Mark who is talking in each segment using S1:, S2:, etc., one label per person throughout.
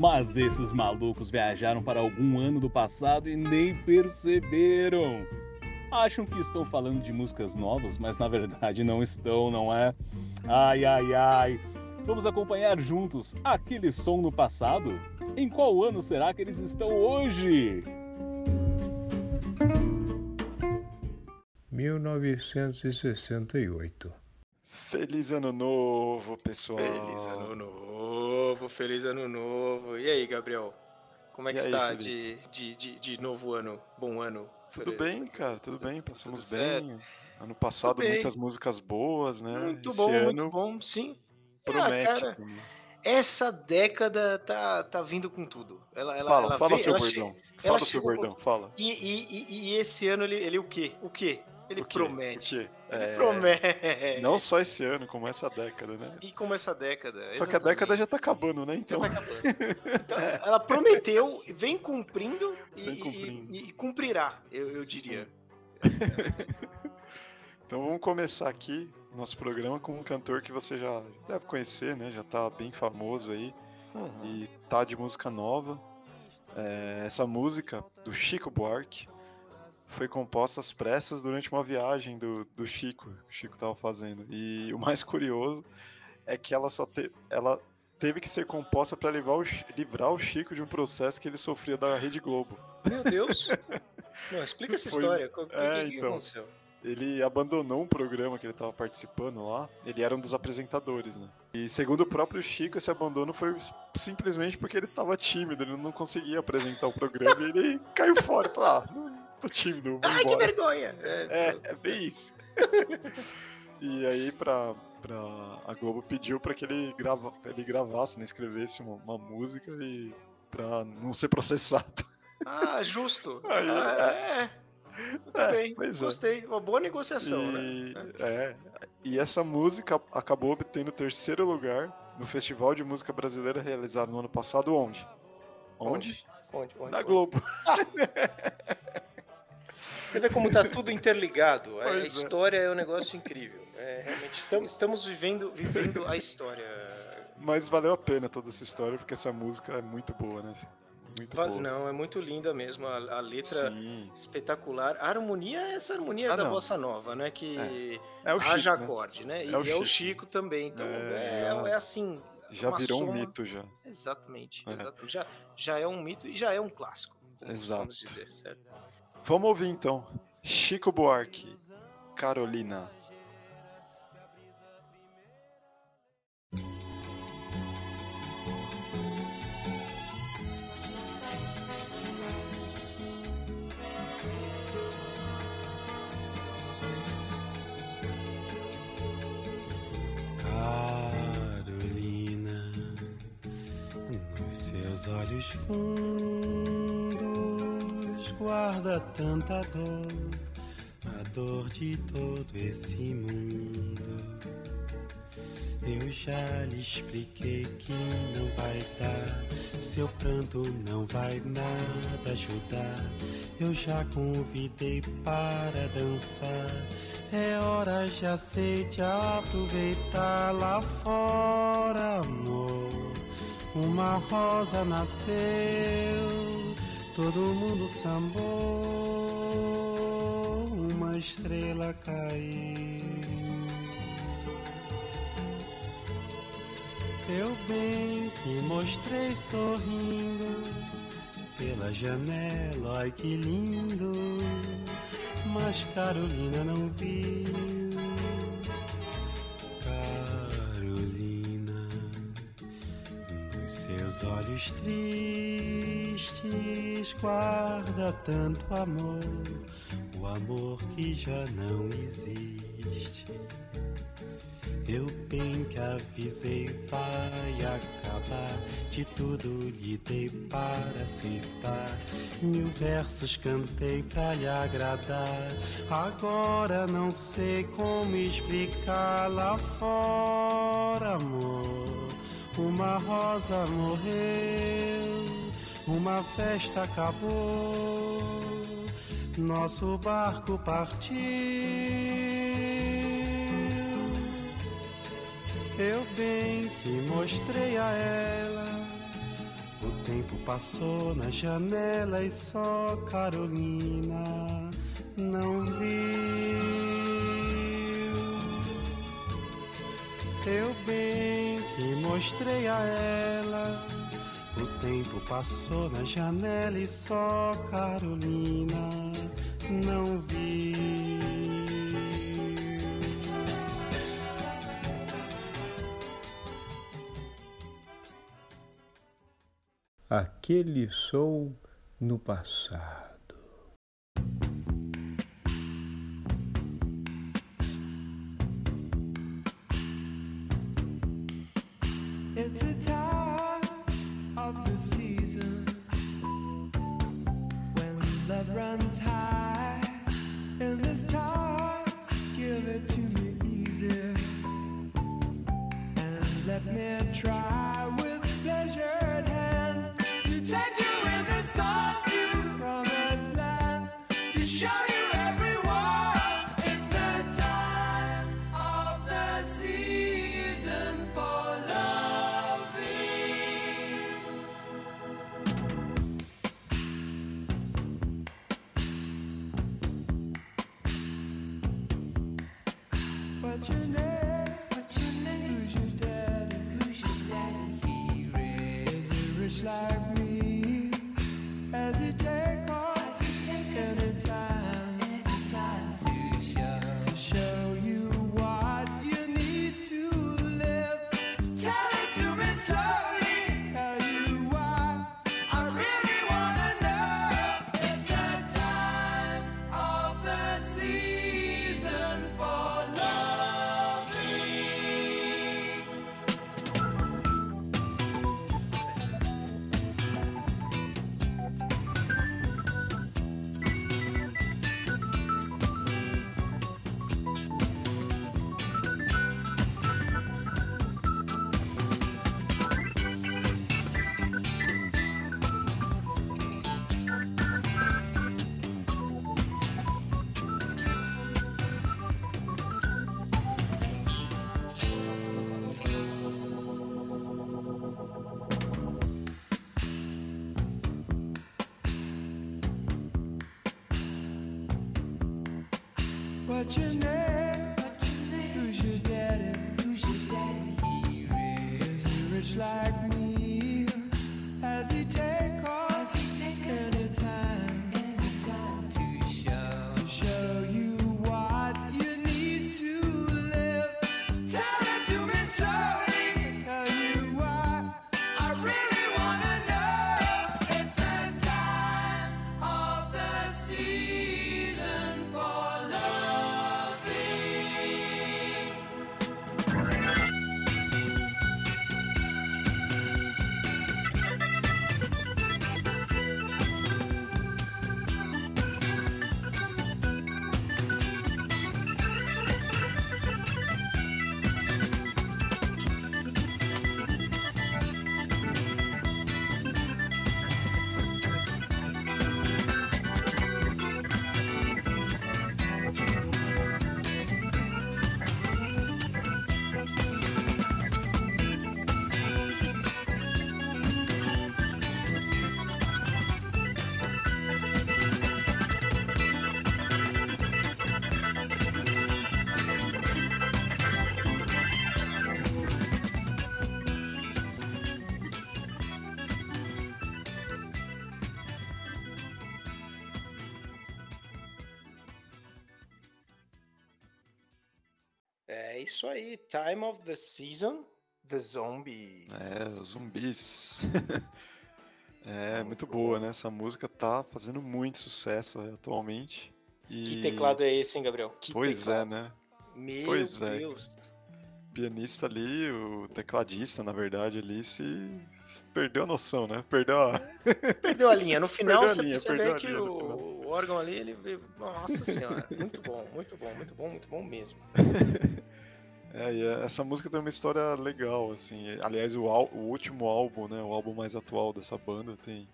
S1: Mas esses malucos viajaram para algum ano do passado e nem perceberam. Acham que estão falando de músicas novas, mas na verdade não estão, não é? Ai, ai, ai. Vamos acompanhar juntos aquele som no passado? Em qual ano será que eles estão hoje?
S2: 1968.
S3: Feliz ano novo, pessoal.
S4: Feliz ano novo, feliz ano novo. E aí, Gabriel? Como é que
S3: aí,
S4: está de, de, de, de novo ano? Bom ano?
S3: Tudo bem, cara, tudo bem, passamos
S4: Tudo
S3: bem. Ano passado,
S4: bem.
S3: muitas músicas boas, né?
S4: Muito
S3: Esse
S4: bom,
S3: ano
S4: muito bom, sim.
S3: promete.
S4: Ah, essa década tá, tá vindo com tudo. Ela, ela,
S3: fala,
S4: ela
S3: fala
S4: veio-
S3: seu
S4: che-
S3: bordão.
S4: ela
S3: Fala seu bordão, fala.
S4: E, e, e, e esse ano ele, ele o quê? O quê? Ele promete. Ele
S3: É,
S4: promete.
S3: Não só esse ano, como essa década, né?
S4: E como essa década.
S3: Só que a década já tá acabando, né?
S4: Já
S3: Então,
S4: tá acabando. Então, ela prometeu, vem cumprindo e,
S3: Vem cumprindo.
S4: e- e cumprirá, eu, eu diria.
S3: então vamos começar aqui nosso programa com um cantor que você já deve conhecer, né? Já tá bem famoso aí.
S4: Uhum.
S3: e tá de música nova. É, essa música do Chico Buarque foi composta às pressas durante uma viagem do, do Chico, que o Chico tava fazendo. E o mais curioso é que ela só te, ela teve que ser composta para livrar, livrar o Chico de um processo que ele sofria da Rede Globo.
S4: Meu Deus! Não, explica essa
S3: Foi-
S4: história. O que,
S3: É,
S4: que
S3: então.
S4: aconteceu?
S3: Ele abandonou um programa que ele estava participando lá. Ele era um dos apresentadores, né? E segundo o próprio Chico, esse abandono foi simplesmente porque ele estava tímido, ele não conseguia apresentar o programa e ele caiu fora. Falou, ah, tô tímido, vou
S4: Ai, que vergonha! É,
S3: É, é bem isso. e aí, pra, pra, a Globo pediu pra que ele, grava, ele gravasse, né, escrevesse uma, uma música e pra não ser processado.
S4: Ah, justo.
S3: Aí,
S4: ah, é. Muito
S3: É,
S4: bem,
S3: é.
S4: gostei. Uma boa negociação, né?
S3: E, é, e essa música acabou obtendo o terceiro lugar no Festival de Música Brasileira realizado no ano passado, onde? Onde?
S4: Onde? Onde?
S3: Na
S4: Onde?
S3: Globo.
S4: Você vê como tá tudo interligado. A
S3: Pois é.
S4: história é um negócio incrível. É, realmente, estamos, estamos vivendo, vivendo a história.
S3: Mas valeu a pena toda essa história, porque essa música é muito boa, né? Muito boa.
S4: Não, é muito linda mesmo. A, a letra
S3: Sim.
S4: espetacular. A harmonia é essa harmonia
S3: Ah,
S4: da
S3: não.
S4: bossa nova, né? Que
S3: É o
S4: haja
S3: Chico, né?
S4: acorde, né? E
S3: É o
S4: é o
S3: Chico.
S4: Chico também. Então
S3: É,
S4: é, é assim.
S3: Já virou um
S4: soma-
S3: mito, já.
S4: Exatamente,
S3: É.
S4: exatamente. Já, já é um mito e já é um clássico.
S3: Exato.
S4: dizer, certo?
S3: Vamos ouvir então. Chico Buarque, Carolina.
S2: Carolina, nos seus olhos fundos guarda tanta dor, a dor de todo esse mundo. Eu já lhe expliquei que não vai dar, seu pranto não vai nada ajudar. Eu já convidei para dançar. É hora, já sei de aproveitar lá fora, amor. Uma rosa nasceu, todo mundo sambou, uma estrela caiu. Eu bem que mostrei sorrindo pela janela, ai que lindo. Mas Carolina não viu. Carolina, nos seus olhos tristes guarda tanto amor, o amor que já não existe. Eu bem que avisei, vai acabar. De tudo lhe dei para aceitar. Mil versos cantei pra lhe agradar. Agora não sei como explicar lá fora, amor. Uma rosa morreu, uma festa acabou. Nosso barco partiu. Eu bem que mostrei a ela
S5: O tempo passou na janela e só Carolina não viu. Eu bem que mostrei a ela. O tempo passou na janela e só Carolina não viu.
S6: Aquele sou no passado.
S5: It's the time like me? Time of the season. The
S4: Zombies.
S3: É, zumbis. é, muito boa, né? Essa música tá fazendo muito sucesso atualmente. E...
S4: Que teclado é esse, hein, Gabriel? Que
S3: Pois
S4: teclado.
S3: é, né?
S4: Meu
S3: Pois é.
S4: Deus.
S3: O pianista ali, o tecladista, na verdade, ali se perdeu a noção, né? Perdeu a.
S4: Perdeu a linha. No final, você,
S3: linha,
S4: você vê que
S3: linha
S4: o, o órgão ali, ele. Nossa senhora. muito bom, muito bom, muito bom, muito bom mesmo.
S3: É, e essa música tem uma história legal, assim. Aliás, o, o último álbum, né? O álbum mais atual dessa banda tem.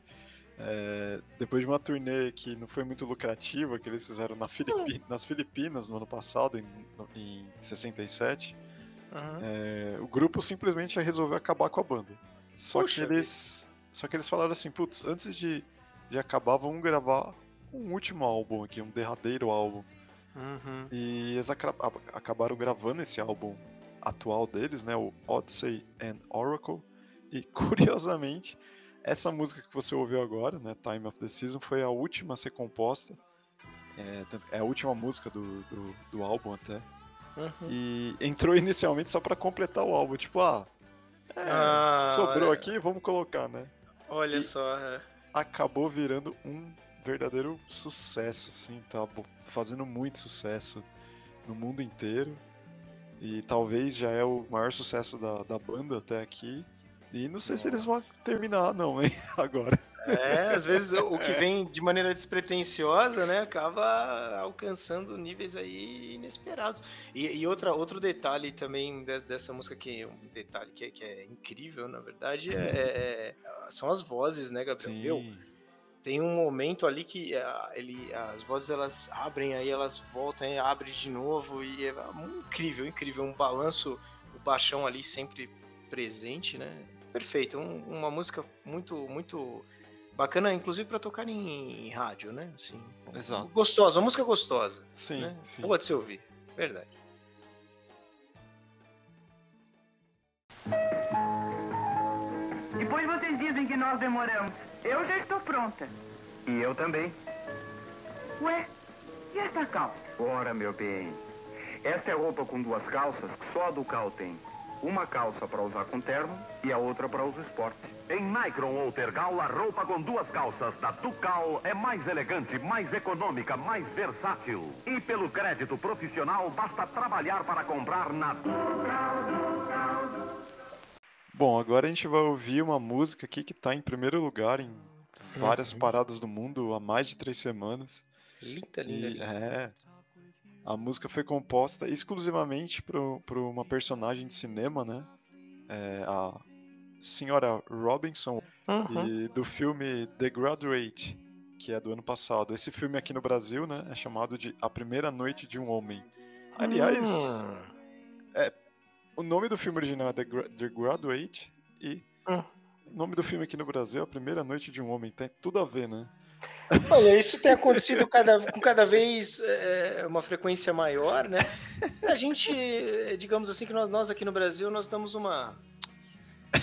S3: é, depois de uma turnê que não foi muito lucrativa, que eles fizeram na Filipi- nas Filipinas no ano passado, em, em 67,
S4: Uhum.
S3: é, o grupo simplesmente resolveu acabar com a banda. Só
S4: Puxa
S3: que eles. Só que eles falaram assim, putz, antes de, de acabar, vamos gravar um último álbum aqui, um derradeiro álbum.
S4: Uhum.
S3: E eles acabaram gravando esse álbum atual deles, né? O Odyssey and Oracle. E curiosamente, essa música que você ouviu agora, né? Time of the Season, foi a última a ser composta. É, é a última música do, do, do álbum até.
S4: Uhum.
S3: E entrou inicialmente só pra completar o álbum. Tipo, ah, é,
S4: Ah,
S3: sobrou
S4: olha-
S3: aqui, vamos colocar, né?
S4: Olha
S3: E-
S4: só. é.
S3: acabou virando um verdadeiro sucesso, assim, tá fazendo muito sucesso no mundo inteiro. E talvez já é o maior sucesso da, da banda até aqui. E não sei se eles vão terminar, não, hein, agora.
S4: É, às vezes o que vem de maneira despretensiosa, né, acaba alcançando níveis aí inesperados. E, e outra, outro detalhe também des- dessa música que um detalhe que é, que é incrível, na verdade, é, é- são as vozes, né, Gabriel? Meu, tem um momento ali que ah, ele, as vozes elas abrem, aí elas voltam, aí abre de novo e é incrível, incrível, um balanço, o baixão ali sempre presente, né? Perfeito, um- uma música muito, muito bacana, inclusive para tocar em, rádio, né? Assim,
S3: Exato.
S4: gostosa, uma música gostosa,
S3: Sim,
S4: né?
S3: sim.
S4: Boa de se ouvir, verdade.
S7: Depois vocês dizem que nós demoramos. Eu já estou pronta.
S8: E eu também.
S7: Ué, e essa calça?
S8: Ora, meu bem. Esta é roupa com duas calças que só a Ducal tem. Uma calça para usar com terno e a outra para uso esporte.
S9: Em Micron ou Tergal, a roupa com duas calças da Ducal é mais elegante, mais econômica, mais versátil. E pelo crédito profissional, basta trabalhar para comprar na
S3: Bom, agora a gente vai ouvir uma música aqui que tá em primeiro lugar em várias
S4: Uhum.
S3: paradas do mundo há mais de três semanas.
S4: Linda, linda,
S3: E,
S4: linda.
S3: é. A música foi composta exclusivamente para uma personagem de cinema, né? É, a senhora Robinson,
S4: Uhum.
S3: e do filme The Graduate, que é do ano passado. Esse filme aqui no Brasil, né, é chamado de A Primeira Noite de um Homem. Aliás,
S4: Hum.
S3: O nome do filme original é The, Gra- The Graduate e
S4: Hum.
S3: o nome do filme aqui no Brasil é A Primeira Noite de um Homem. Tem tudo a ver, né?
S4: Olha, isso tem acontecido cada, com cada vez é, uma frequência maior, né? A gente, é, digamos assim, que nós, nós aqui no Brasil, nós damos uma,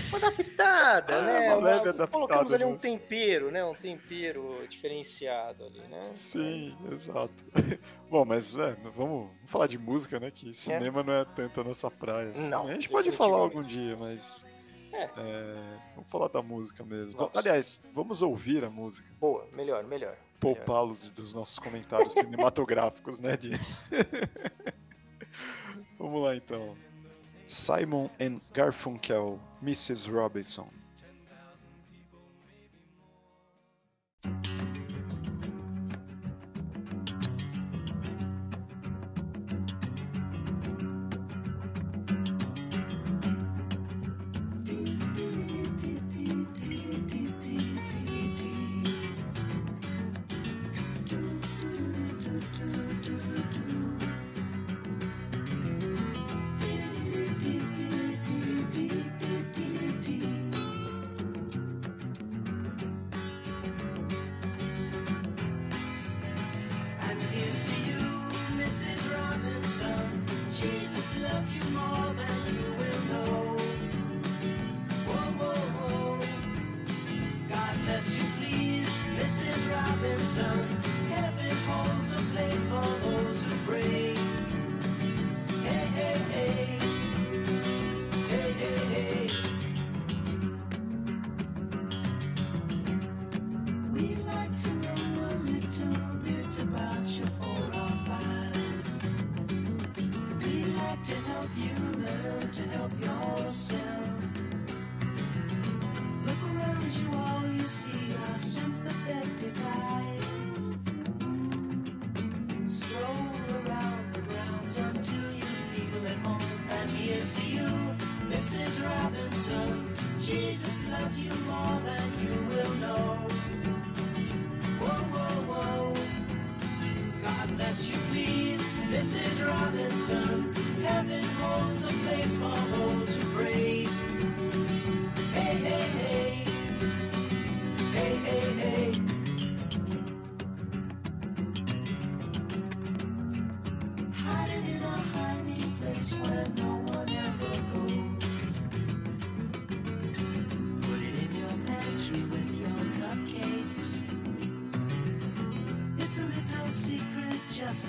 S4: uma adaptada,
S3: Ah,
S4: né?
S3: uma leve adaptada
S4: colocamos ali um tempero, né? Um tempero diferenciado ali, né?
S3: Sim,
S4: Mas-
S3: exato. Bom, mas é, vamos, vamos falar de música, né? Que cinema não é tanto a nossa praia. assim.
S4: Não,
S3: a gente pode falar algum dia, mas.
S4: É.
S3: é, vamos falar da música mesmo.
S4: Vamos.
S3: Aliás, vamos ouvir a música.
S4: Boa, melhor, melhor.
S3: Poupá-los dos nossos comentários cinematográficos, né? De... vamos lá então. Simon and Garfunkel, Mrs. Robinson.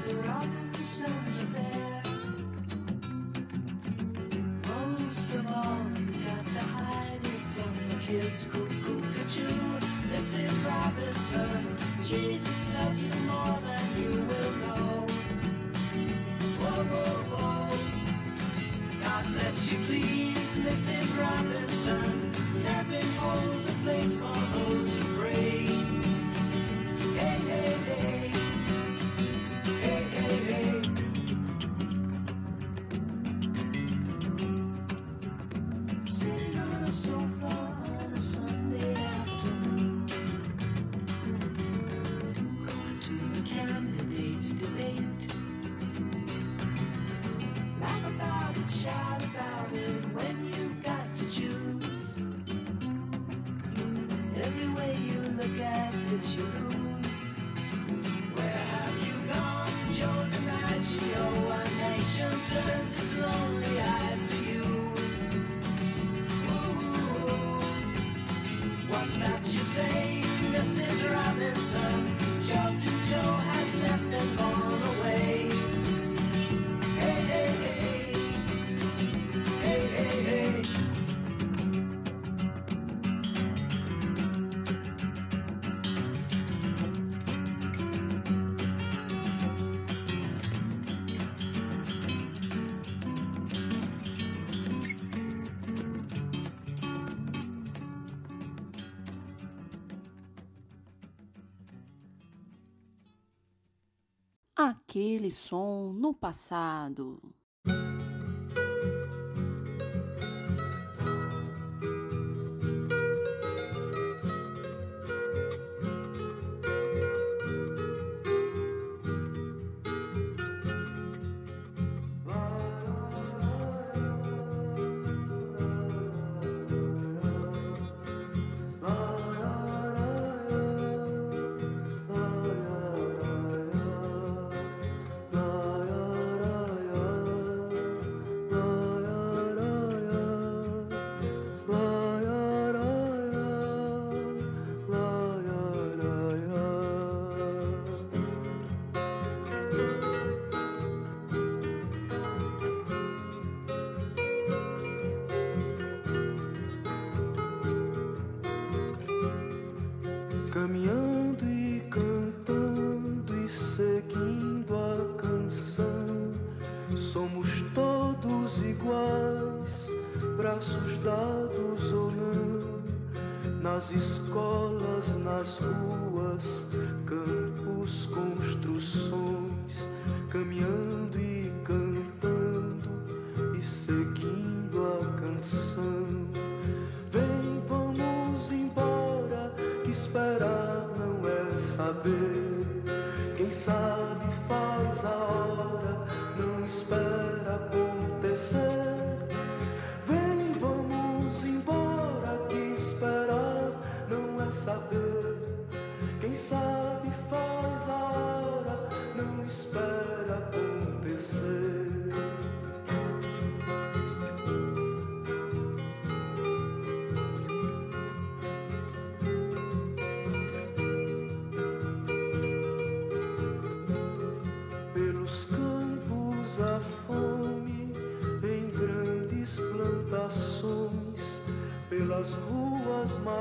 S10: We're out.
S11: Aquele som no passado.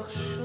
S11: marche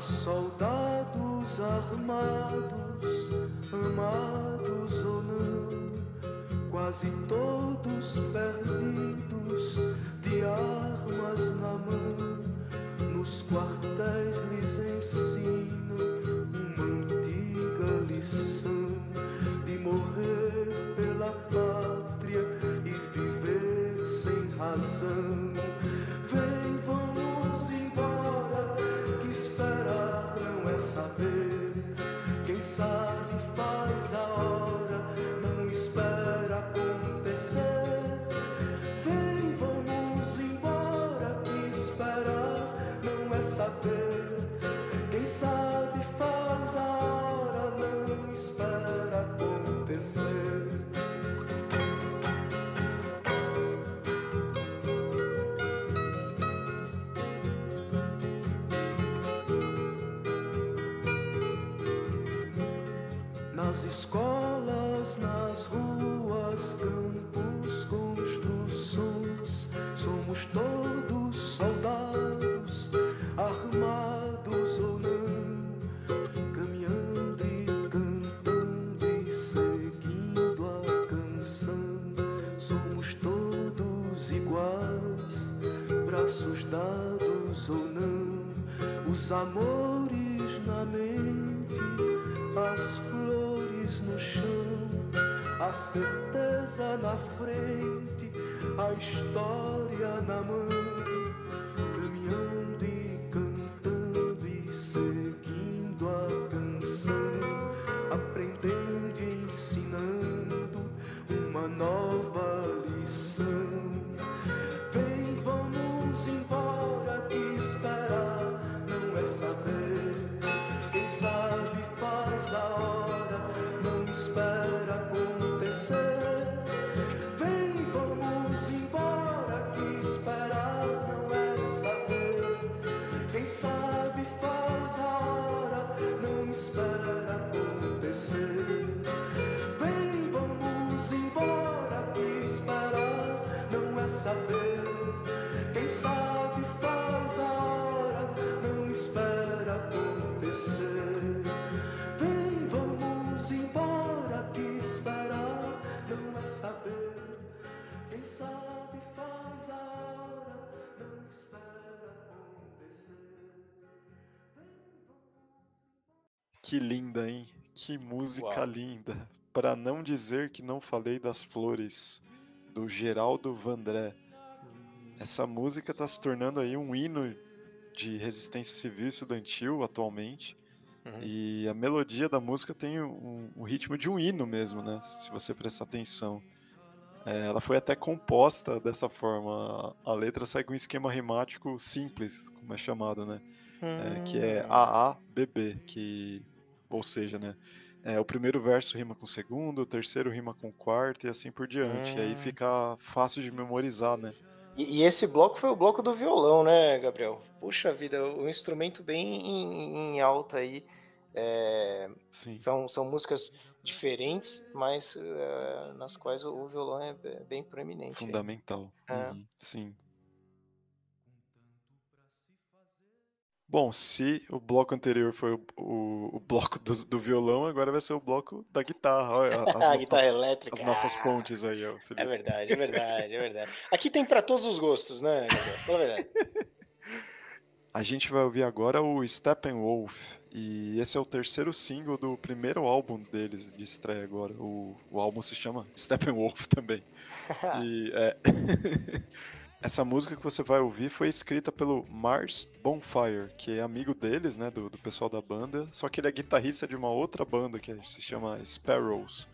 S11: Soldados armados, amados ou não, quase todos não os amores na mente, as flores no chão, a certeza na frente, a história Que
S3: linda, hein? Que música
S4: Uau.
S3: linda. Para não dizer que não falei das flores, do Geraldo Vandré. Essa música está se tornando aí um hino de resistência civil estudantil atualmente.
S4: Uhum.
S3: E a melodia da música tem um, um ritmo de um hino mesmo, né? Se você prestar atenção. É, ela foi até composta dessa forma. A letra segue um esquema rimático simples, como é chamado, né? É, que é
S4: Hum.
S3: AABB, que, ou seja, né? É, o primeiro verso rima com o segundo, o terceiro rima com o quarto e assim por diante. E aí
S4: Hum.
S3: fica fácil de memorizar, né?
S4: E, e esse bloco foi o bloco do violão, né, Gabriel? Puxa vida, o instrumento bem em, em alta aí. É,
S3: Sim.
S4: são, são músicas diferentes, mas é, nas quais o, o violão é be- bem proeminente.
S3: Fundamental.
S4: É.
S3: Uhum, Sim. Bom, se o bloco anterior foi o, o, o bloco do, do violão, agora vai ser o bloco da guitarra. Olha, as,
S4: A
S3: nossas-
S4: guitarra elétrica.
S3: as nossas pontes aí, ó,
S4: É
S3: Felipe.
S4: verdade, é verdade, é verdade. Aqui tem pra todos os gostos, né? Fala a verdade.
S3: A gente vai ouvir agora o Steppenwolf. E esse é o terceiro single do primeiro álbum deles, de estreia agora. O, o álbum se chama Steppenwolf também. E é. Essa música que você vai ouvir foi escrita pelo Mars Bonfire, que é amigo deles, né, do, do pessoal da banda, só que ele é guitarrista de uma outra banda que se chama Sparrows.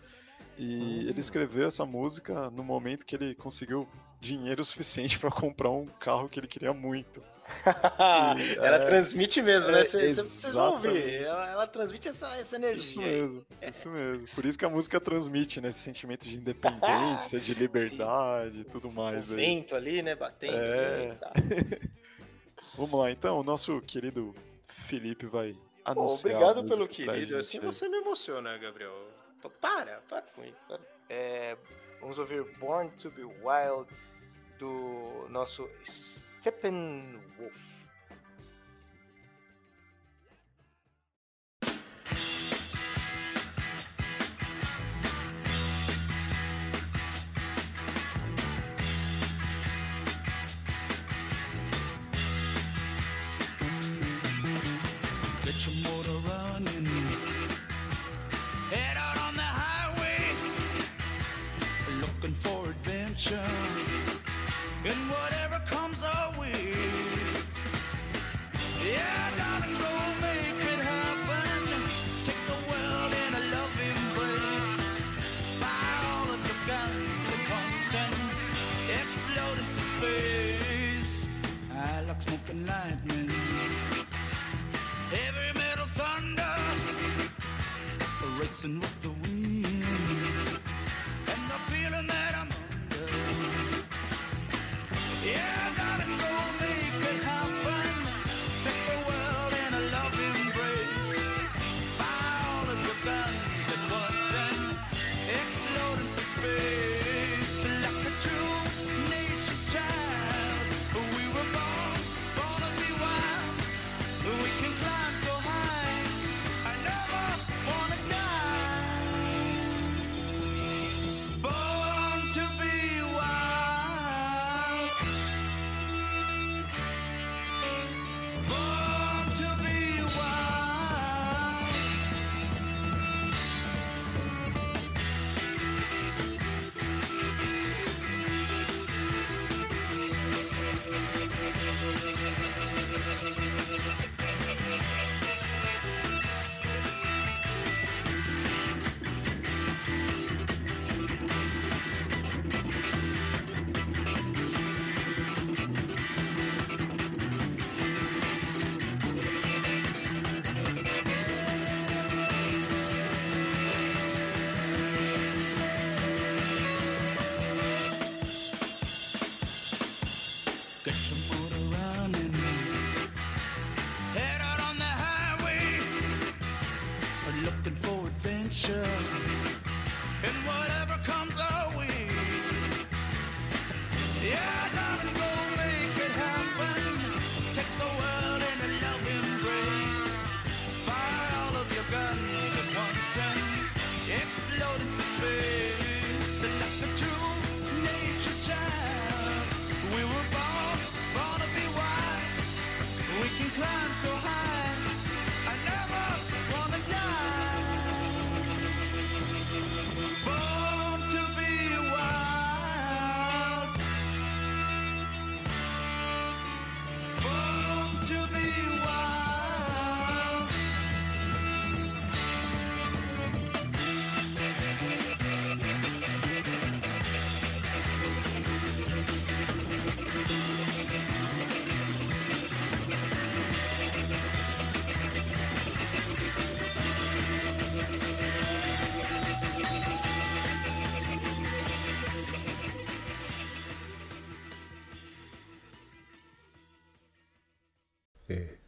S3: E ele escreveu essa música no momento que ele conseguiu dinheiro suficiente para comprar um carro que ele queria muito.
S4: Ela
S3: é,
S4: transmite mesmo, né?
S3: é,
S4: Vocês vão ouvir. Ela, ela transmite essa, essa energia.
S3: Isso mesmo, isso mesmo. Por isso que a música transmite, né, esse sentimento de independência, de liberdade e tudo
S4: O
S3: mais. aí.
S4: vento ali, né? Batendo.
S3: É.
S4: Eita.
S3: Vamos lá, então, o nosso querido Felipe vai
S4: Pô,
S3: anunciar. a
S4: obrigado pelo querido. Assim você me emociona, Gabriel. Pô, Para, para com isso. É, vamos ouvir Born to Be Wild do nosso Steppenwolf.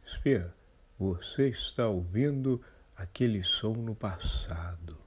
S6: Espera, você está ouvindo aquele som no passado.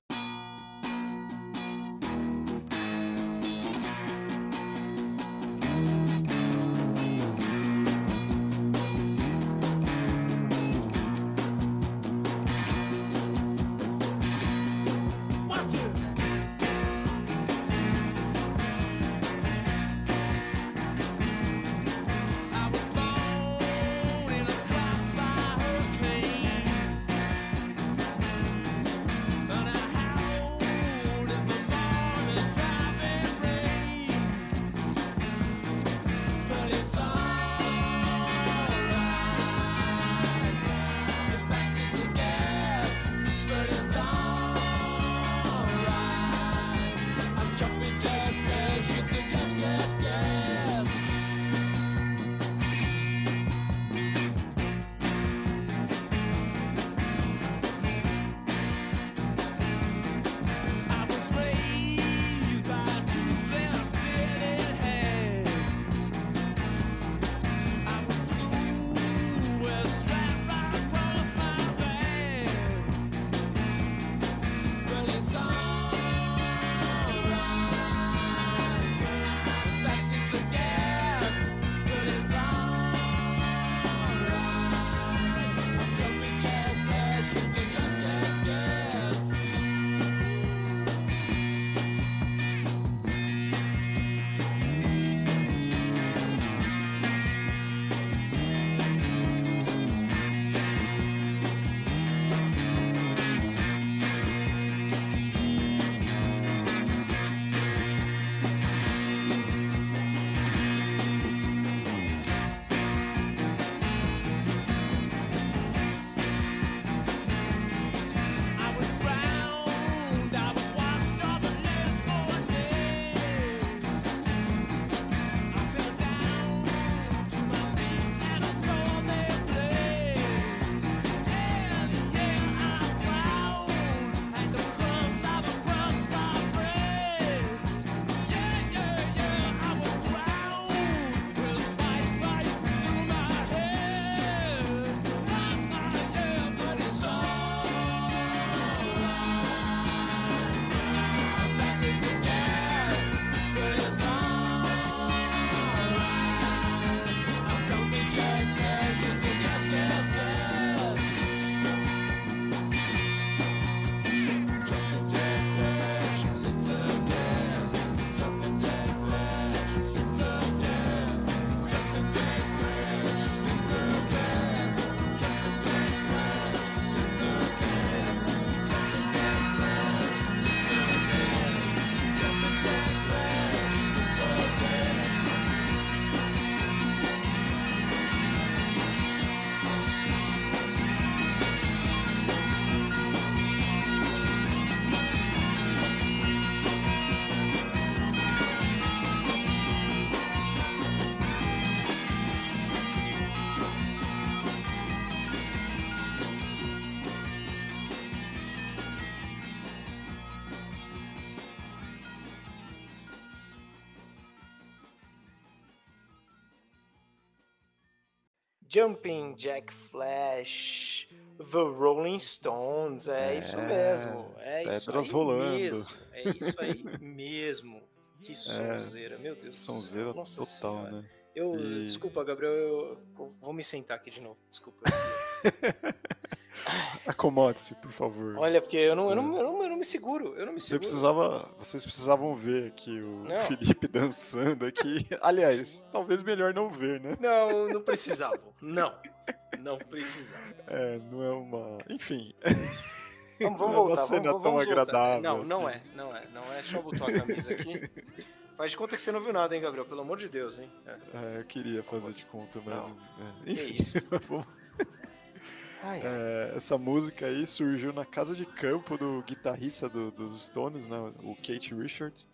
S4: Jumping Jack Flash, The Rolling Stones, é, isso
S3: É,
S4: mesmo. É isso
S3: pedras
S4: aí
S3: rolando.
S4: mesmo. É isso aí mesmo. Que sonzeira, meu Deus.
S3: Sonzeira
S4: nossa
S3: total,
S4: senhora.
S3: né?
S4: Eu,
S3: E-
S4: desculpa, Gabriel, eu vou me sentar aqui de novo. Desculpa.
S3: Acomode-se, por favor.
S4: Olha, porque eu não, eu não, eu não, eu não me seguro. Eu não me
S3: Você
S4: seguro.
S3: precisava, vocês precisavam ver aqui o
S4: Não.
S3: Felipe dançando aqui. Aliás, talvez melhor não ver, né?
S4: Não, não precisavam. Não. Não precisava.
S3: É, não é uma. Enfim.
S4: Vamos, vamos
S3: Não é uma
S4: voltar.
S3: cena
S4: vamos,
S3: tão
S4: vamos voltar.
S3: agradável,
S4: Não, não
S3: assim.
S4: é, não é, não é. Deixa eu botar a camisa aqui. Faz de conta que você não viu nada, hein, Gabriel? Pelo amor de Deus, hein? É.
S3: É, eu queria fazer de conta, mas.
S4: Não.
S3: é, enfim.
S4: isso?
S3: É, essa música aí surgiu na casa de campo do guitarrista do- dos Stones, né? O Kate Richards.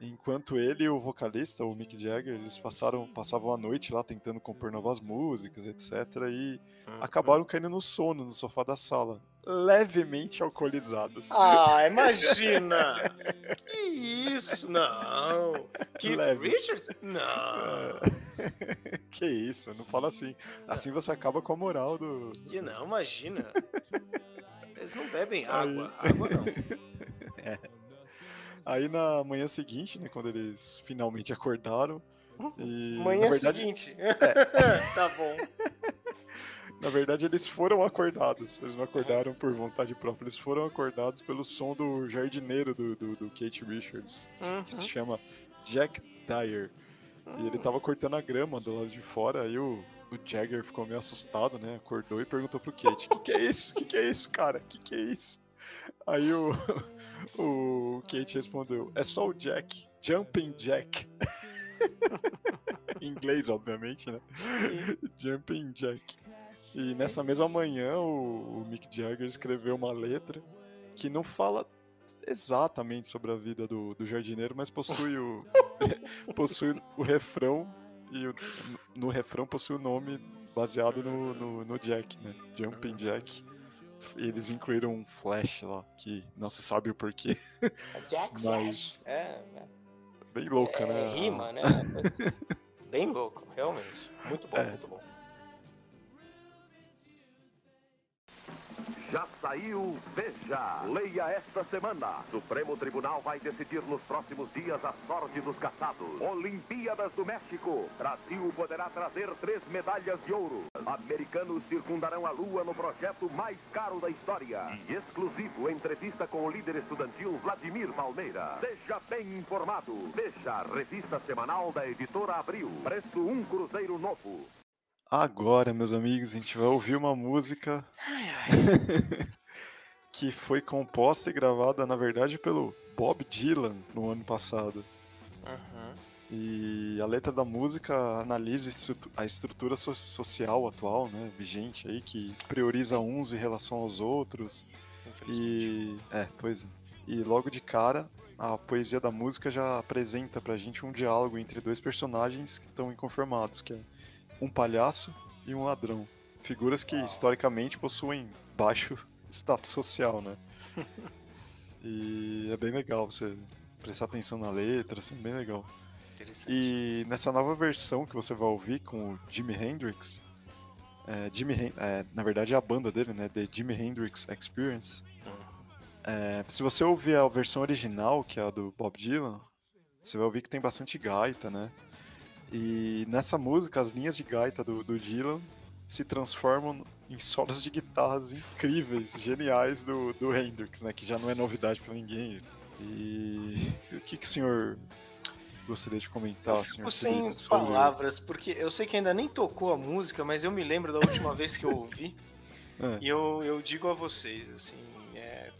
S3: Enquanto ele e o vocalista, o Mick Jagger, eles passaram, passavam a noite lá tentando compor novas músicas, etc. E
S4: Uhum.
S3: acabaram caindo no sono no sofá da sala, levemente alcoolizados.
S4: Ah, imagina! que isso? Não! Keith
S3: Leve.
S4: Richards? Não!
S3: que isso, não fala assim. Assim você acaba com a moral do.
S4: Que não, imagina! Eles não bebem
S3: Aí-
S4: água. Água não.
S3: Aí na manhã seguinte, né, quando eles finalmente acordaram, e
S4: Manhã
S3: verdade,
S4: seguinte. tá bom.
S3: Na verdade eles foram acordados. Eles não acordaram por vontade própria, eles foram acordados pelo som do jardineiro do, do, do Kate Richards, que se chama Jack Dyer. E ele tava cortando a grama do lado de fora, aí o, o Jagger ficou meio assustado, né? Acordou e perguntou pro Kate: Que que é isso? Que que é isso, cara? Que que é isso? Aí o, o Kate respondeu: É só o Jack, Jumping Jack. em inglês, obviamente, né? Jumping Jack. E nessa mesma manhã, o, o Mick Jagger escreveu uma letra que não fala exatamente sobre a vida do, do jardineiro, mas possui o, possui o refrão e o- no refrão possui o nome baseado no, no, no Jack, né? Jumping Jack. E eles incluíram um flash lá, que não se sabe o porquê.
S4: Jack
S3: Mas-
S4: Flash. É, é,
S3: Bem louca,
S4: é
S3: né?
S4: rima, né? Bem louco, realmente. Muito bom,
S3: É.
S4: muito bom.
S9: Já saiu, veja. Leia esta semana. Supremo Tribunal vai decidir nos próximos dias a sorte dos caçados. Olimpíadas do México. Brasil poderá trazer três medalhas de ouro. Americanos circundarão a Lua no projeto mais caro da história. E exclusivo entrevista com o líder estudantil Vladimir Palmeira. Seja bem informado. Veja a revista semanal da editora Abril. Preço um cruzeiro novo.
S3: Agora, meus amigos, a gente vai ouvir uma música que foi composta e gravada, na verdade, pelo Bob Dylan no ano passado.
S4: Uhum.
S3: E a letra da música analisa a estrutura so- social atual, né, vigente aí, que prioriza uns em relação aos outros. E. É, pois é. E logo de cara, a poesia da música já apresenta pra gente um diálogo entre dois personagens que estão inconformados, que é um palhaço e um ladrão. Figuras que historicamente possuem baixo status social, né? e é bem legal você prestar atenção na letra, assim, bem legal. E nessa nova versão que você vai ouvir com o Jimi Hendrix, é, Jimi Hen- é, na verdade é a banda dele, né? The Jimi Hendrix Experience. É, se você ouvir a versão original, que é a do Bob Dylan, você vai ouvir que tem bastante gaita, né? E nessa música, as linhas de gaita do, do Dylan se transformam em solos de guitarras incríveis, geniais do, do Hendrix, né? Que já não é novidade pra ninguém. E o que, que o senhor gostaria de comentar,
S4: Eu
S3: senhor?
S4: fico sem
S3: Felipe, sobre-
S4: palavras, porque eu sei que ainda nem tocou a música, mas eu me lembro da última vez que eu ouvi.
S3: É.
S4: E eu, eu digo a vocês, assim,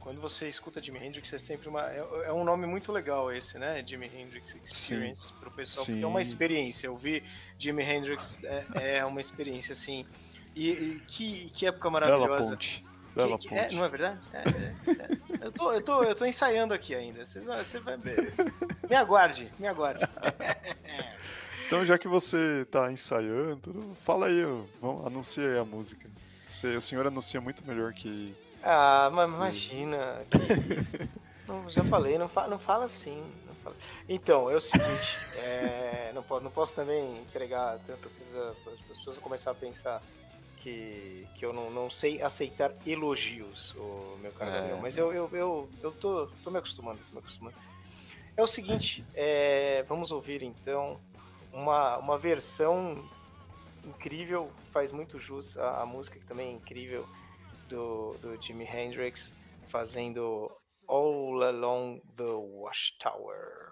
S4: quando você escuta Jimi Hendrix, é sempre uma. É, é um nome muito legal esse, né? Jimi Hendrix Experience, pro pessoal, porque é uma
S3: Sim.
S4: experiência. Ouvir Jimi Hendrix é, é uma experiência, assim. E, e que, que época
S3: Bela
S4: maravilhosa.
S3: ponte. Bela
S4: Que- que- é,
S3: ponte.
S4: não é verdade? É, é, é. Eu, tô, eu, tô, eu tô ensaiando aqui ainda. Você vai ver. Me aguarde, me aguarde.
S3: Então, já que você tá ensaiando, fala aí, vamos, anuncia aí a música. Você- o senhor anuncia muito melhor que.
S4: Ah, mas imagina. que isso. Não, já falei, não, fa não fala assim. Não fala. Então, é o seguinte, é, não, posso, não posso também entregar tanto assim, as pessoas começar a pensar que, que eu não, não sei aceitar elogios, o meu caro
S3: É.
S4: Gabriel, mas eu, eu, eu, eu tô, tô me acostumando, tô me acostumando. É o seguinte, é, vamos ouvir então uma, uma versão incrível, faz muito jus à, à música, que também é incrível, do, do Jimi Hendrix, fazendo All Along the Watchtower.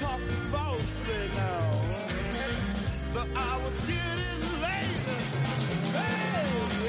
S12: talk falsely now. But I was getting late. Hey!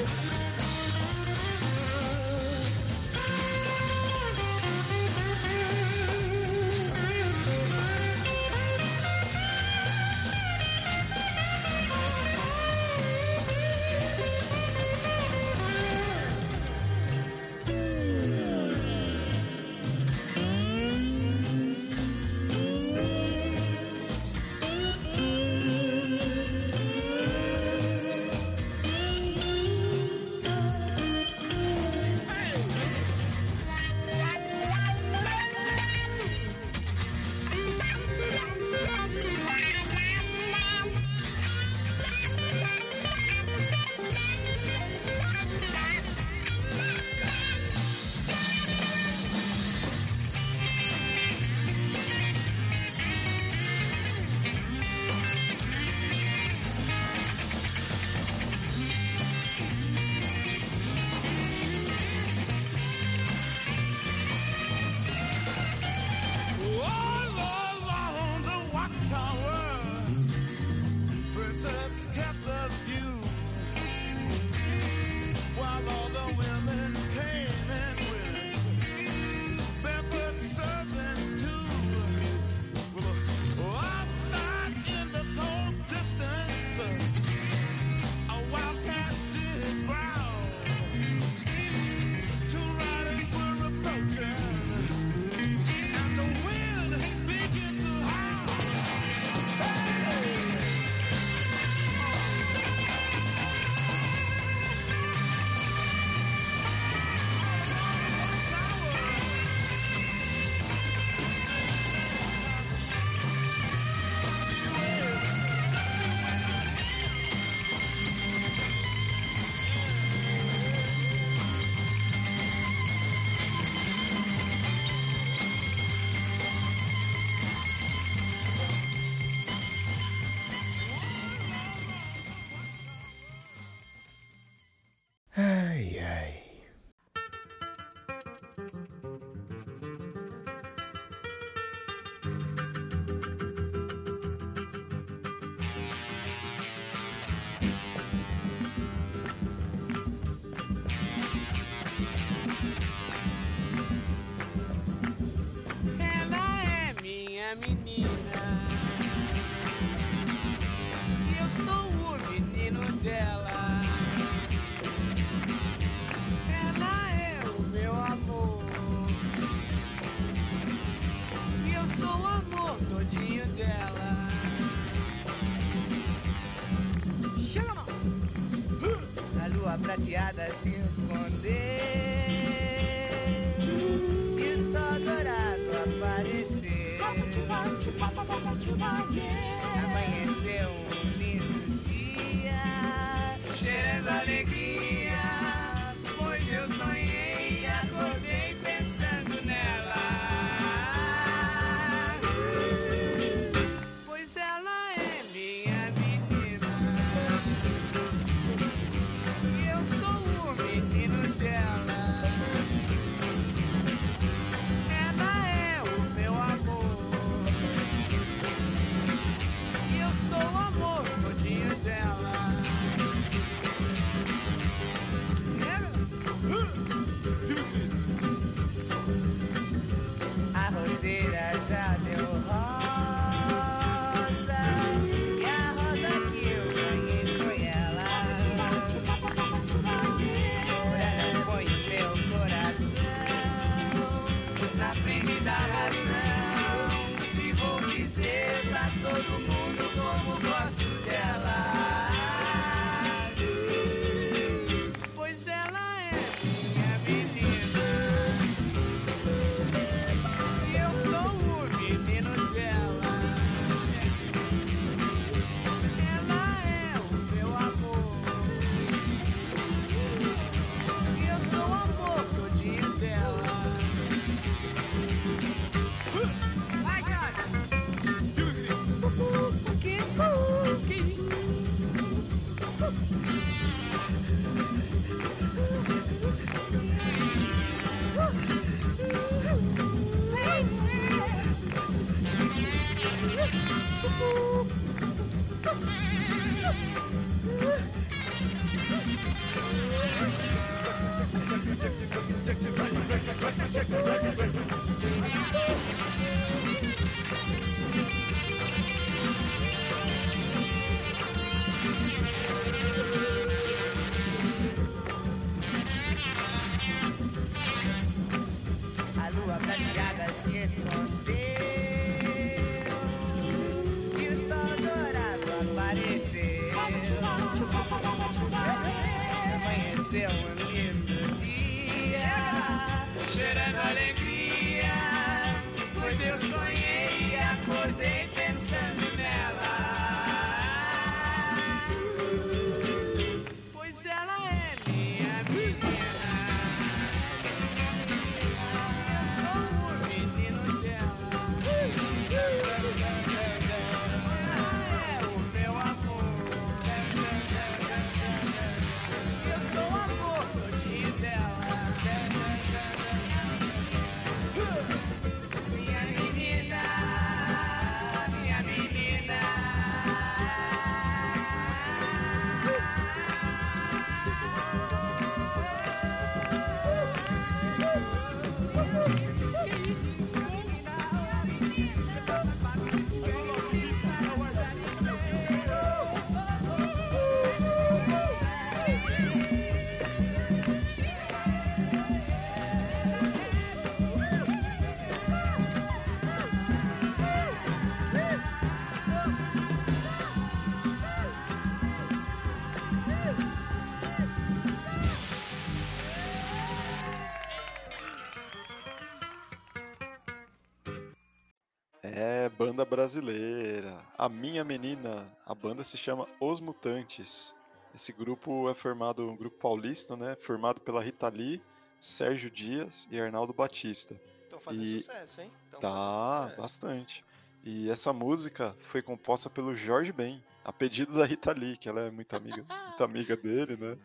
S3: Banda brasileira. A Minha Menina. A banda se chama Os Mutantes. Esse grupo é formado, um grupo paulista, né? Formado pela Rita Lee, Sérgio Dias e Arnaldo Batista.
S4: Estão fazendo
S3: E-
S4: sucesso, hein? Tão
S3: Tá,
S4: sucesso.
S3: bastante. E essa música foi composta pelo Jorge Ben, a pedido da Rita Lee, que ela é muito amiga, muito amiga dele, né?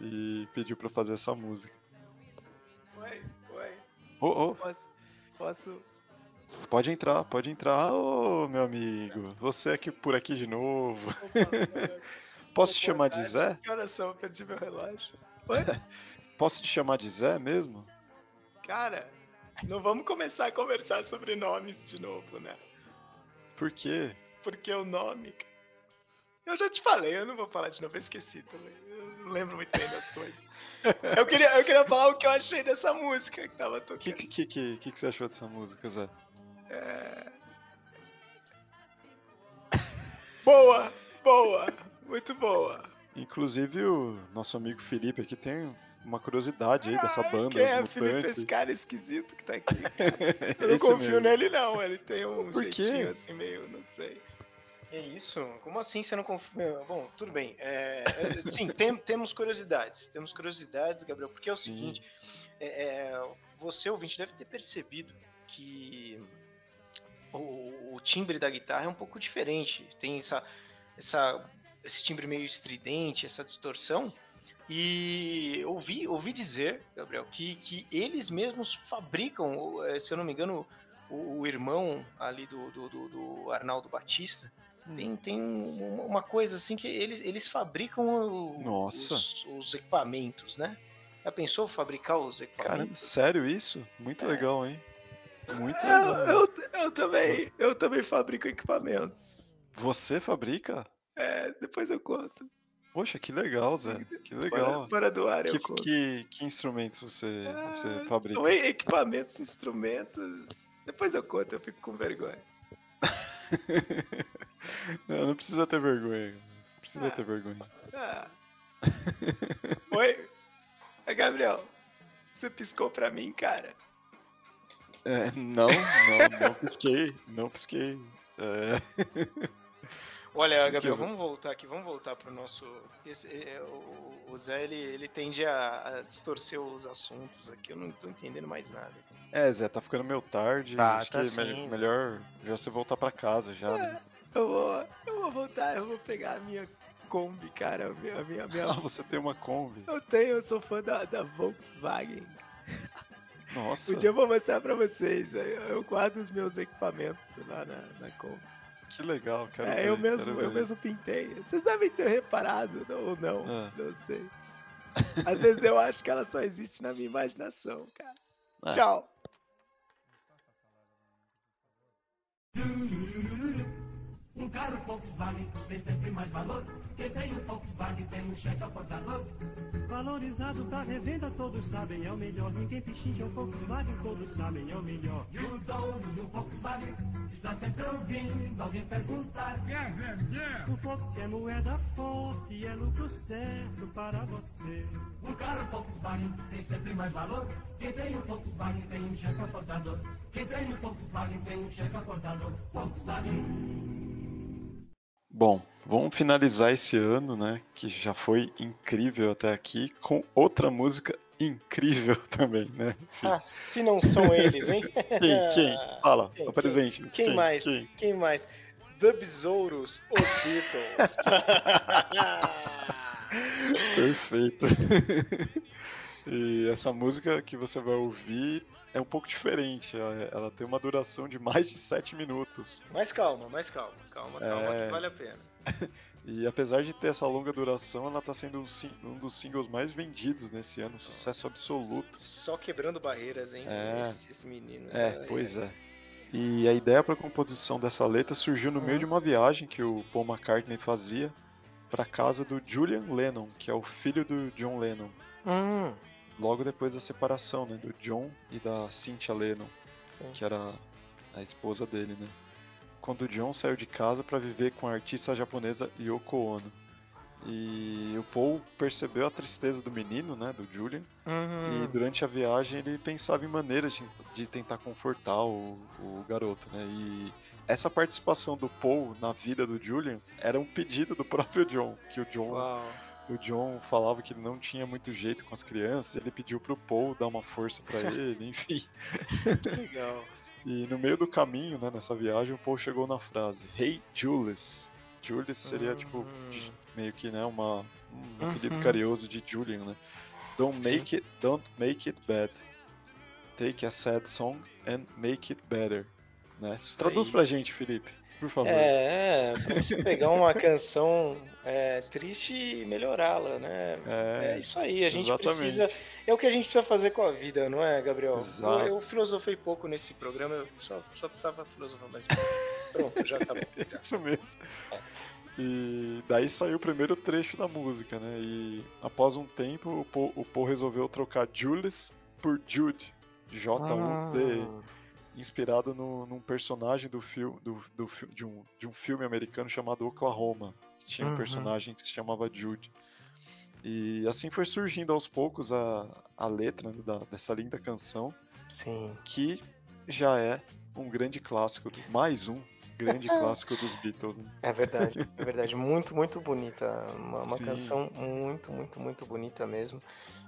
S3: E pediu pra fazer essa música.
S4: Oi, oi.
S3: Ô, ô,
S4: Posso, posso
S3: pode entrar, pode entrar, ô meu amigo. Você aqui por aqui de novo. Posso te chamar de Zé?
S4: Que horas são? Eu perdi meu relógio. Oi?
S3: Posso te chamar de Zé mesmo?
S4: Cara, não vamos começar a conversar sobre nomes de novo, né?
S3: Por quê?
S4: Porque o nome. Eu já te falei, eu não vou falar de novo, eu esqueci também. Eu não lembro muito bem das coisas. Eu queria, eu queria falar o que eu achei dessa música que tava
S3: O
S4: tocando.
S3: que, que, que, que, que que você achou dessa música, Zé?
S4: É... Boa, boa, muito boa.
S3: Inclusive o nosso amigo Felipe aqui tem uma curiosidade aí dessa banda,
S4: Quem é Felipe, esse cara esquisito que tá aqui? Eu não confio
S3: mesmo.
S4: nele, não. Ele tem um
S3: Por quê?
S4: jeitinho assim, meio, não sei. É isso? Como assim você não confia? Bom, tudo bem. É, é, sim, tem- temos curiosidades. Temos curiosidades, Gabriel, porque é o
S3: Sim.
S4: seguinte: é, é, você, ouvinte, deve ter percebido que o, o timbre da guitarra é um pouco diferente. Tem essa, essa, esse timbre meio estridente, essa distorção. E ouvi, ouvi dizer, Gabriel, que, que eles mesmos fabricam, eh, se eu não me engano, o, o irmão ali do, do, do- do Arnaldo Batista. Tem, tem um- uma coisa assim que eles, eles fabricam o-. Os, os equipamentos, né? Já pensou fabricar os
S3: Cara,
S4: equipamentos?
S3: sério isso? Muito
S4: É.
S3: legal, hein? Muito
S4: Eu,
S3: legal.
S4: eu, eu também, eu também fabrico equipamentos.
S3: Você fabrica?
S4: É, depois eu conto.
S3: Poxa, que legal, Zé. Que legal.
S4: fora do ar eu
S3: Que,
S4: conto.
S3: que, que instrumentos você, você
S4: Ah,
S3: fabrica?
S4: São e- equipamentos, instrumentos. Depois eu conto, eu fico com vergonha.
S3: não, não precisa ter vergonha. Não precisa
S4: Ah.
S3: ter vergonha.
S4: Ah. Oi? Oi, Gabriel. Você piscou pra mim, cara?
S3: É, não, não, não pisquei. Não pisquei. É,
S4: Olha, Gabriel, vamos voltar aqui, vamos voltar pro nosso. esse- é, o, o Zé, ele, ele tende a, a distorcer os assuntos aqui, eu não tô entendendo mais nada.
S3: é, Zé, tá ficando meio tarde.
S4: Tá,
S3: acho
S4: tá
S3: que
S4: sim,
S3: me-
S4: Zé.
S3: melhor já você voltar pra casa já, né?
S4: Eu vou, eu vou voltar, eu vou pegar a minha Kombi, cara, a minha, a minha, a minha-
S3: Ah, você tem uma Kombi.
S4: Eu tenho, eu sou fã da, da Volkswagen.
S3: Nossa,
S4: Um dia eu vou mostrar pra vocês, eu, eu guardo os meus equipamentos lá na, na Kombi.
S3: que legal. Quero
S4: é,
S3: ver,
S4: eu mesmo, eu mesmo pintei. Vocês devem ter reparado, não- ou não,
S3: Ah.
S4: não sei. Às vezes eu acho que ela só existe na minha imaginação, cara.
S3: Ah.
S4: Tchau.
S13: Carro Volkswagen tem sempre mais valor. Quem tem um Volkswagen tem um cheque ao portador. Valorizado pra revenda, todos sabem, é o melhor. Ninguém pechincha o Volkswagen, todos sabem, é o melhor. E o dono do Volkswagen está sempre ouvindo alguém perguntar. O Volks é moeda forte e é lucro certo para você. Um carro Volkswagen tem sempre mais valor. Quem tem um Volkswagen tem um cheque ao portador. Quem tem um Volkswagen tem um cheque ao portador. Volkswagen.
S3: Bom, vamos finalizar esse ano, né? Que já foi incrível até aqui, com outra música incrível também, né? Enfim.
S4: Ah, se não são eles, hein?
S3: Quem? Quem? Fala,
S4: Quem?
S3: apresente.
S4: Quem, mais?
S3: Quem?
S4: Quem mais? The Besouros, os Beatles.
S3: Perfeito. E essa música que você vai ouvir é um pouco diferente. Ela, ela tem uma duração de mais de 7 minutos.
S4: Mas calma, mas calma, calma, calma,
S3: É.
S4: que vale a pena.
S3: E apesar de ter essa longa duração, ela tá sendo um, um dos singles mais vendidos nesse ano, um sucesso absoluto.
S4: Só quebrando barreiras, hein?
S3: É.
S4: Esses meninos.
S3: É, pois é. E a ideia para a composição dessa letra surgiu no
S4: Uhum.
S3: meio de uma viagem que o Paul McCartney fazia para casa do Julian Lennon, que é o filho do John Lennon.
S4: Hum,
S3: Logo depois da separação, né, do John e da Cynthia Lennon,
S4: sim.
S3: que era a esposa dele, né? Quando o John saiu de casa para viver com a artista japonesa Yoko Ono. E o Paul percebeu a tristeza do menino, né, do Julian,
S4: Uhum.
S3: e durante a viagem ele pensava em maneiras de, de tentar confortar o, o garoto, né? E essa participação do Paul na vida do Julian era um pedido do próprio John, que o John,
S4: Uau.
S3: O John falava que ele não tinha muito jeito com as crianças, ele pediu pro Paul dar uma força pra ele, enfim.
S4: Que legal.
S3: E no meio do caminho, né, nessa viagem, o Paul chegou na frase: Hey Julius. Julius seria tipo
S4: Uhum.
S3: de- meio que, né, uma um apelido
S4: Uhum.
S3: carinhoso de Julian, né? Don't
S4: Sim.
S3: make it, don't make it bad. Take a sad song and make it better. Né?
S4: Isso
S3: Traduz
S4: aí.
S3: pra gente, Felipe, por favor.
S4: É, é, pra você pegar uma canção é, triste e melhorá-la, né? É,
S3: É,
S4: isso aí, a gente
S3: exatamente.
S4: precisa. É o que a gente precisa fazer com a vida, não é, Gabriel?
S3: Exato.
S4: Eu, eu filosofei pouco nesse programa, eu só, só precisava filosofar mais um pouco. Pronto, já tá bom. já.
S3: Isso mesmo. E daí saiu o primeiro trecho da música, né? E após um tempo, o Paul, o Paul resolveu trocar Julius por Jude, J-U-D,
S4: Ah.
S3: Inspirado no, num personagem do filme, do, do, de, um, de um filme americano chamado Oklahoma. que tinha um
S4: Uhum.
S3: personagem que se chamava Jude. E assim foi surgindo aos poucos a, a letra né, da- dessa linda canção,
S4: Sim.
S3: que já é um grande clássico, do- mais um grande clássico dos Beatles. né?
S4: É verdade, é verdade. Muito, muito bonita. Uma, uma canção muito, muito, muito bonita mesmo.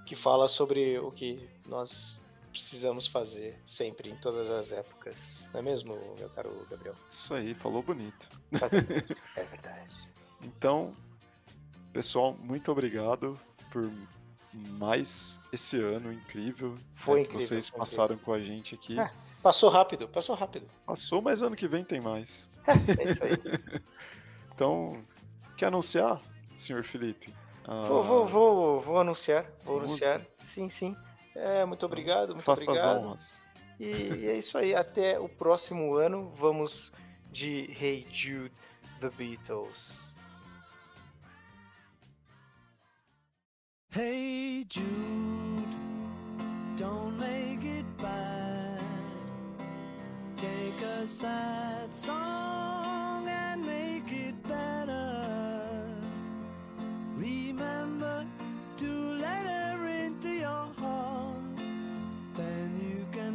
S4: Que fala sobre o que nós precisamos fazer sempre, em todas as épocas. Não é mesmo, meu caro Gabriel?
S3: Isso aí, falou bonito.
S4: É verdade.
S3: Então, pessoal, muito obrigado por mais esse ano incrível.
S4: Foi
S3: né,
S4: incrível,
S3: Que vocês passaram com a gente aqui.
S4: É, passou rápido, passou rápido.
S3: Passou, mas ano que vem tem mais.
S4: É isso aí.
S3: Então, quer anunciar, senhor Felipe? Ah,
S4: Vou, vou, vou, vou anunciar, vou anunciar. Sim, sim. É, muito obrigado, muito
S3: Faça as
S4: obrigado.
S3: honras.
S4: E é isso aí. Até o próximo ano, vamos de Hey Jude, The Beatles.
S5: Hey Jude, don't make it bad. Take a sad song and make it better. Remember to let her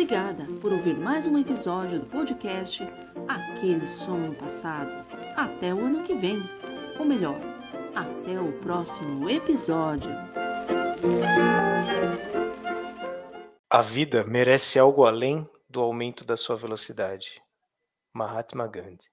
S14: Obrigada por ouvir mais um episódio do podcast Aquele Som no Passado. Até o ano que vem. Ou melhor, até o próximo episódio.
S4: A vida merece algo além do aumento da sua velocidade. Mahatma Gandhi